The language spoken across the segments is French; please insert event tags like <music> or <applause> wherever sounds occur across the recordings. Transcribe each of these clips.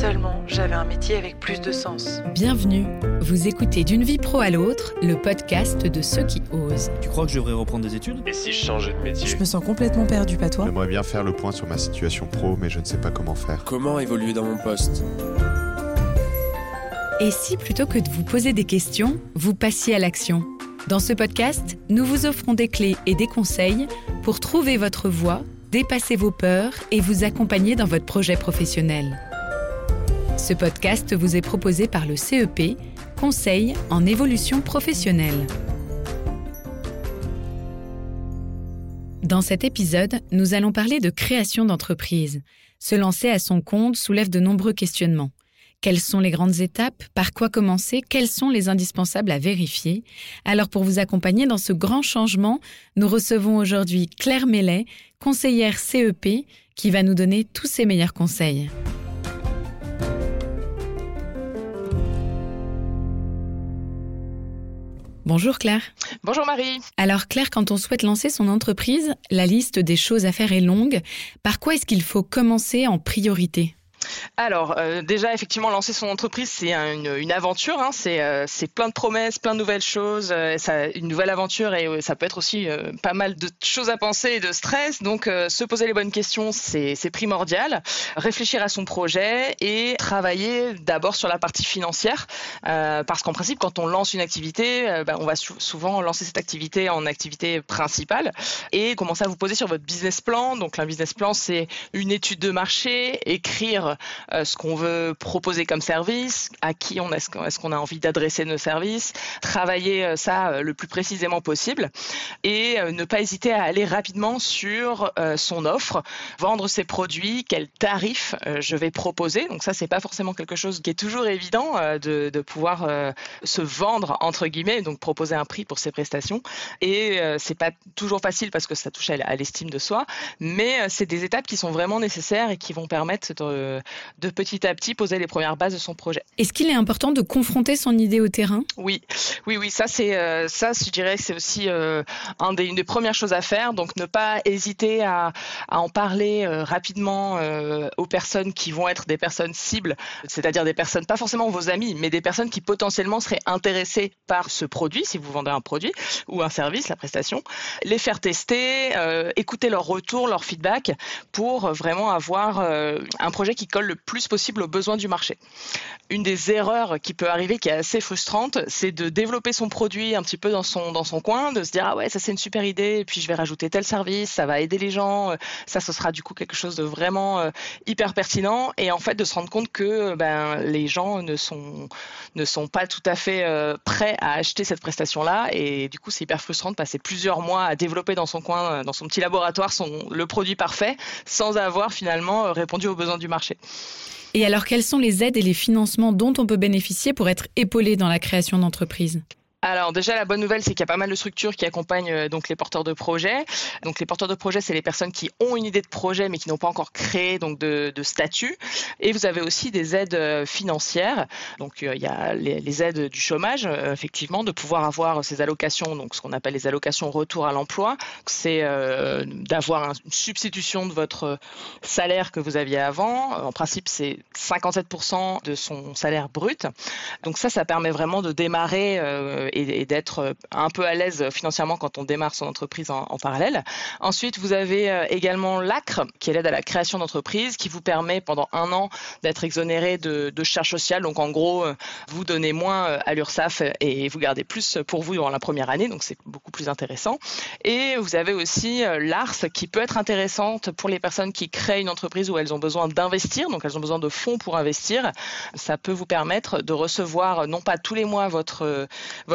seulement j'avais un métier avec plus de sens. Bienvenue, vous écoutez D'une vie pro à l'autre, le podcast de ceux qui osent. Tu crois que je devrais reprendre des études? Et si je changeais de métier? Je me sens complètement perdu, pas toi? J'aimerais bien faire le point sur ma situation pro, mais je ne sais pas comment faire. Comment évoluer dans mon poste? Et si plutôt que de vous poser des questions, vous passiez à l'action? Dans ce podcast, nous vous offrons des clés et des conseils pour trouver votre voie, dépasser vos peurs et vous accompagner dans votre projet professionnel. Ce podcast vous est proposé par le CEP, Conseil en évolution professionnelle. Dans cet épisode, nous allons parler de création d'entreprise. Se lancer à son compte soulève de nombreux questionnements. Quelles sont les grandes étapes? Par quoi commencer? Quels sont les indispensables à vérifier? Alors pour vous accompagner dans ce grand changement, nous recevons aujourd'hui Claire Mellet, conseillère CEP, qui va nous donner tous ses meilleurs conseils. Bonjour Claire. Bonjour Marie. Alors Claire, quand on souhaite lancer son entreprise, la liste des choses à faire est longue. Par quoi est-ce qu'il faut commencer en priorité? Alors, euh, déjà, effectivement, lancer son entreprise, c'est une, aventure. Hein, c'est euh, plein de promesses, plein de nouvelles choses. Euh, une nouvelle aventure et ça peut être aussi pas mal de choses à penser et de stress. Donc, se poser les bonnes questions, c'est primordial. Réfléchir à son projet et travailler d'abord sur la partie financière. parce qu'en principe, quand on lance une activité, ben, on va sou souvent lancer cette activité en activité principale et commencer à vous poser sur votre business plan. Donc, un business plan, c'est une étude de marché, écrire euh, ce qu'on veut proposer comme service, à qui on est-ce est qu'on a envie d'adresser nos services, travailler euh, ça euh, le plus précisément possible et ne pas hésiter à aller rapidement sur son offre, vendre ses produits, quel tarif je vais proposer. Donc ça, c'est pas forcément quelque chose qui est toujours évident de, de pouvoir se vendre entre guillemets, donc proposer un prix pour ses prestations. Et c'est pas toujours facile parce que ça touche à l'estime de soi, mais c'est des étapes qui sont vraiment nécessaires et qui vont permettre de, de petit à petit poser les premières bases de son projet. Est-ce qu'il est important de confronter son idée au terrain? Oui, oui, oui, ça c'est euh, ça, je dirais, c'est aussi euh, un des, une des premières choses à faire. Donc ne pas hésiter à, à en parler euh, rapidement aux personnes qui vont être des personnes cibles, c'est-à-dire des personnes pas forcément vos amis, mais des personnes qui potentiellement seraient intéressées par ce produit, si vous vendez un produit ou un service, la prestation, les faire tester, écouter leur retour, leur feedback, pour vraiment avoir un projet qui colle le plus possible aux besoins du marché. Une des erreurs qui peut arriver, qui est assez frustrante, c'est de développer son produit un petit peu dans son, dans son coin, de se dire ah ouais ça c'est une super idée, et puis je vais rajouter tel service, ça va aider les gens, ça ce sera du coup quelque chose de vraiment euh, hyper pertinent, et en fait de se rendre compte que ben, les gens ne sont, ne sont pas tout à fait euh, prêts à acheter cette prestation-là, et du coup c'est hyper frustrant de passer plusieurs mois à développer dans son coin, dans son petit laboratoire, son, le produit parfait, sans avoir finalement répondu aux besoins du marché. Et alors, quelles sont les aides et les financements dont on peut bénéficier pour être épaulé dans la création d'entreprise alors déjà la bonne nouvelle c'est qu'il y a pas mal de structures qui accompagnent euh, donc les porteurs de projets. Donc les porteurs de projets c'est les personnes qui ont une idée de projet mais qui n'ont pas encore créé donc de, statut. Et vous avez aussi des aides euh, financières. Donc euh, il y a les, les aides du chômage effectivement de pouvoir avoir ces allocations donc ce qu'on appelle les allocations retour à l'emploi. C'est d'avoir une substitution de votre salaire que vous aviez avant. En principe c'est 57% de son salaire brut. Donc ça ça permet vraiment de démarrer et, d'être euh, un peu à l'aise financièrement quand on démarre son entreprise en, parallèle. Ensuite, vous avez euh, également l'ACRE, qui est l'aide à la création d'entreprise, qui vous permet pendant un an d'être exonéré de, de charges sociales. Donc en gros, euh, vous donnez moins à l'URSSAF et vous gardez plus pour vous dans la première année, donc c'est beaucoup plus intéressant. Et vous avez aussi l'ARS, qui peut être intéressante pour les personnes qui créent une entreprise où elles ont besoin d'investir, donc elles ont besoin de fonds pour investir. Ça peut vous permettre de recevoir non pas tous les mois votre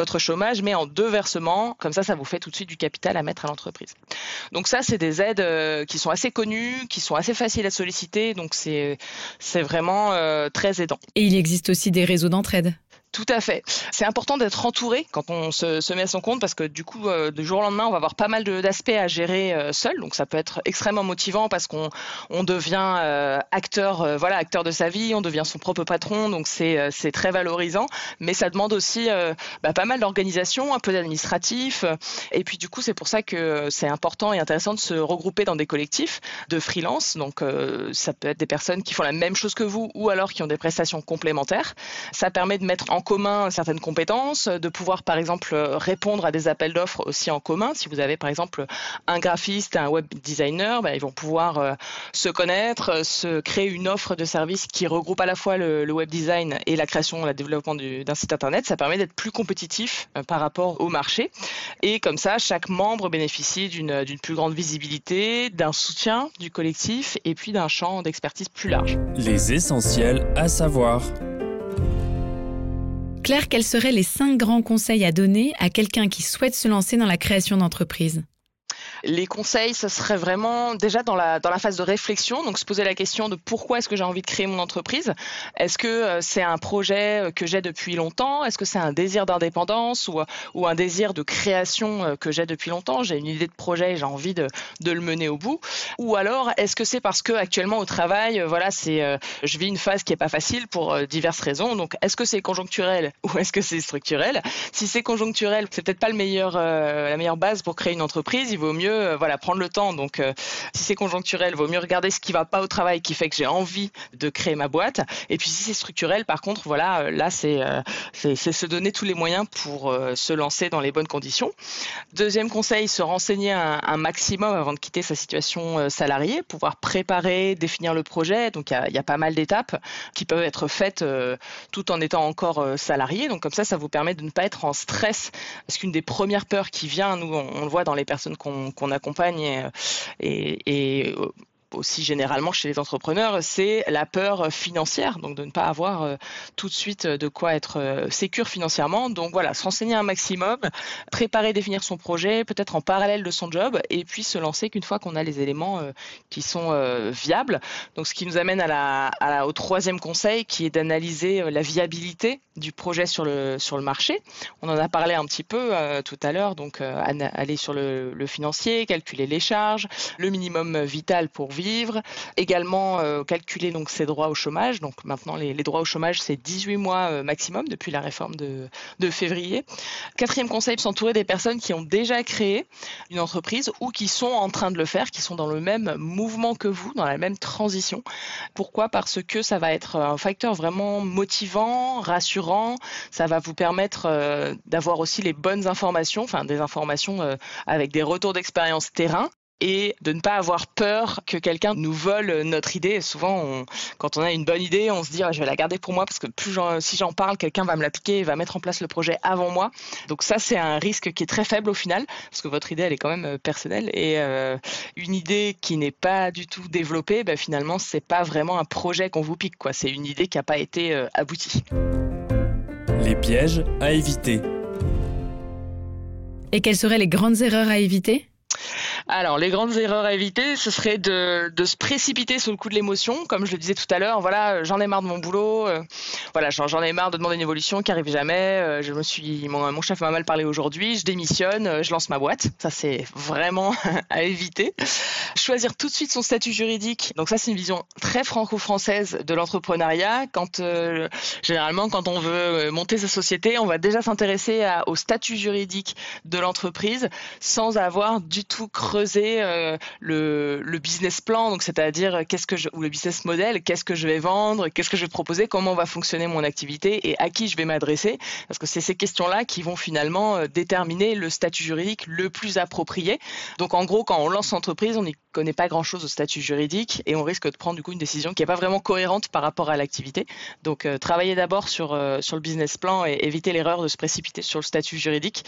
votre chômage, mais en deux versements. Comme ça, ça vous fait tout de suite du capital à mettre à l'entreprise. Donc ça, c'est des aides euh, qui sont assez connues, qui sont assez faciles à solliciter. Donc c'est vraiment euh, très aidant. Et il existe aussi des réseaux d'entraide. Tout à fait. C'est important d'être entouré quand on se, met à son compte parce que du coup, euh, du jour au lendemain, on va avoir pas mal d'aspects à gérer euh, seul. Donc ça peut être extrêmement motivant parce qu'on on devient euh, acteur, voilà, acteur de sa vie, on devient son propre patron. Donc c'est c'est très valorisant. Mais ça demande aussi bah, pas mal d'organisation, un peu d'administratif. Et puis du coup, c'est pour ça que c'est important et intéressant de se regrouper dans des collectifs de freelance. Donc ça peut être des personnes qui font la même chose que vous ou alors qui ont des prestations complémentaires. Ça permet de mettre en commun certaines compétences, de pouvoir par exemple répondre à des appels d'offres aussi en commun. Si vous avez par exemple un graphiste, un web designer, ben, ils vont pouvoir euh, se connaître, se créer une offre de service qui regroupe à la fois le, web design et la création, le développement d'un site internet. Ça permet d'être plus compétitif euh, par rapport au marché. Et comme ça, chaque membre bénéficie d'une plus grande visibilité, d'un soutien du collectif et puis d'un champ d'expertise plus large. Les essentiels à savoir. Claire, quels seraient les cinq grands conseils à donner à quelqu'un qui souhaite se lancer dans la création d'entreprise les conseils, ce serait vraiment déjà dans la, dans la phase de réflexion, donc se poser la question de pourquoi est-ce que j'ai envie de créer mon entreprise? Est-ce que euh, c'est un projet euh, que j'ai depuis longtemps? Est-ce que c'est un désir d'indépendance ou, ou un désir de création euh, que j'ai depuis longtemps? J'ai une idée de projet et j'ai envie de, de, le mener au bout. Ou alors, est-ce que c'est parce que actuellement au travail, voilà, c'est, je vis une phase qui est pas facile pour diverses raisons. Donc, est-ce que c'est conjoncturel <laughs> ou est-ce que c'est structurel? Si c'est conjoncturel, c'est peut-être pas le meilleur, la meilleure base pour créer une entreprise. Il vaut mieux euh, voilà, prendre le temps. Donc, euh, si c'est conjoncturel, vaut mieux regarder ce qui va pas au travail, qui fait que j'ai envie de créer ma boîte. Et puis, si c'est structurel, par contre, voilà, euh, là, c'est c'est se donner tous les moyens pour se lancer dans les bonnes conditions. Deuxième conseil, se renseigner un, maximum avant de quitter sa situation salariée, pouvoir préparer, définir le projet. Donc, il y, a, pas mal d'étapes qui peuvent être faites tout en étant encore salarié. Donc, comme ça, ça vous permet de ne pas être en stress. Parce qu'une des premières peurs qui vient, nous, on, on le voit dans les personnes qu'on qu'on accompagne et, et, aussi généralement chez les entrepreneurs, c'est la peur financière, donc de ne pas avoir euh, tout de suite de quoi être euh, sécure financièrement. Donc voilà, se renseigner un maximum, préparer, définir son projet, peut-être en parallèle de son job, et puis se lancer qu'une fois qu'on a les éléments euh, qui sont viables. Donc ce qui nous amène au troisième conseil, qui est d'analyser la viabilité du projet sur le, marché. On en a parlé un petit peu tout à l'heure, donc aller sur le financier, calculer les charges, le minimum vital pour vivre. Également euh, calculer donc ses droits au chômage. Donc maintenant les, droits au chômage c'est 18 mois euh, maximum depuis la réforme de, février. Quatrième conseil, s'entourer des personnes qui ont déjà créé une entreprise ou qui sont en train de le faire, qui sont dans le même mouvement que vous, dans la même transition. Pourquoi? Parce que ça va être un facteur vraiment motivant, rassurant. Ça va vous permettre euh, d'avoir aussi les bonnes informations, enfin des informations avec des retours d'expérience terrain et de ne pas avoir peur que quelqu'un nous vole notre idée. souvent, quand on a une bonne idée, on se dit ah, je vais la garder pour moi parce que plus si j'en parle, quelqu'un va me l'appliquer et va mettre en place le projet avant moi. Donc ça, c'est un risque qui est très faible au final parce que votre idée, elle est quand même euh, personnelle et euh, une idée qui n'est pas du tout développée, ben, finalement, c'est pas vraiment un projet qu'on vous pique. Quoi. C'est une idée qui n'a pas été euh, aboutie. Les pièges à éviter. Et quelles seraient les grandes erreurs à éviter? Alors, les grandes erreurs à éviter, ce serait de, de se précipiter sous le coup de l'émotion, comme je le disais tout à l'heure. Voilà, j'en ai marre de mon boulot. Euh, voilà, j'en ai marre de demander une évolution qui arrive jamais. Euh, je me suis, mon, chef m'a mal parlé aujourd'hui. Je démissionne, euh, je lance ma boîte. Ça, c'est vraiment <laughs> à éviter. Choisir tout de suite son statut juridique. Donc ça, c'est une vision très franco-française de l'entrepreneuriat. Quand généralement, quand on veut monter sa société, on va déjà s'intéresser au statut juridique de l'entreprise sans avoir du tout creuser euh, le, business plan, donc c'est-à-dire euh, qu'est-ce que le business model, qu'est-ce que je vais vendre, qu'est-ce que je vais proposer, comment va fonctionner mon activité et à qui je vais m'adresser, parce que c'est ces questions-là qui vont finalement euh, déterminer le statut juridique le plus approprié. Donc en gros, quand on lance l'entreprise, on n'y connaît pas grand-chose au statut juridique et on risque de prendre du coup une décision qui n'est pas vraiment cohérente par rapport à l'activité. Donc travailler d'abord sur sur le business plan et éviter l'erreur de se précipiter sur le statut juridique.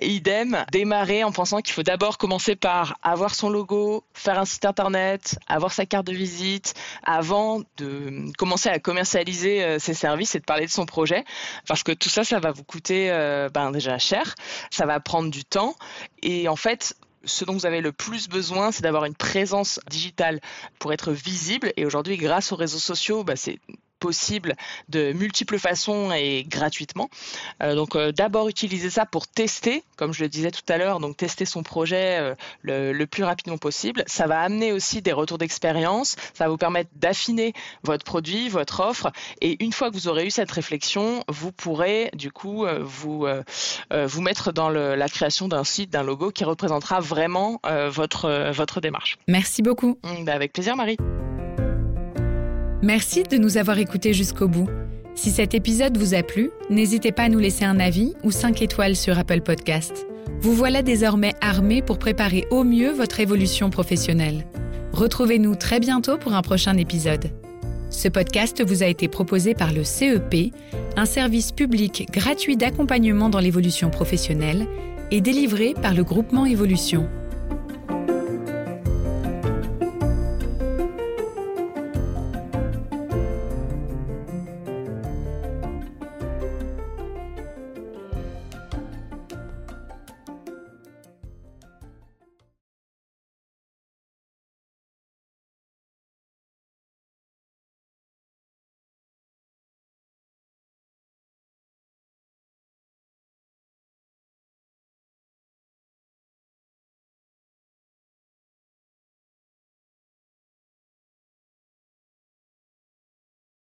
Idem, démarrer en pensant qu'il faut d'abord commencer par avoir son logo, faire un site internet, avoir sa carte de visite, avant de commencer à commercialiser euh, ses services et de parler de son projet. Parce que tout ça, ça va vous coûter euh, ben, déjà cher, ça va prendre du temps. Et en fait, ce dont vous avez le plus besoin, c'est d'avoir une présence digitale pour être visible. Et aujourd'hui, grâce aux réseaux sociaux, bah, c'est possible de multiples façons et gratuitement. donc d'abord utiliser ça pour tester, comme je le disais tout à l'heure, donc tester son projet le, le, plus rapidement possible. Ça va amener aussi des retours d'expérience, ça va vous permettre d'affiner votre produit, votre offre, et une fois que vous aurez eu cette réflexion, vous pourrez du coup vous, vous mettre dans le, la création d'un site, d'un logo qui représentera vraiment votre, votre démarche. Merci beaucoup. Mmh, bah, avec plaisir Marie. Merci de nous avoir écoutés jusqu'au bout. Si cet épisode vous a plu, n'hésitez pas à nous laisser un avis ou 5 étoiles sur Apple Podcast. Vous voilà désormais armé pour préparer au mieux votre évolution professionnelle. Retrouvez-nous très bientôt pour un prochain épisode. Ce podcast vous a été proposé par le CEP, un service public gratuit d'accompagnement dans l'évolution professionnelle, et délivré par le groupement Évolution.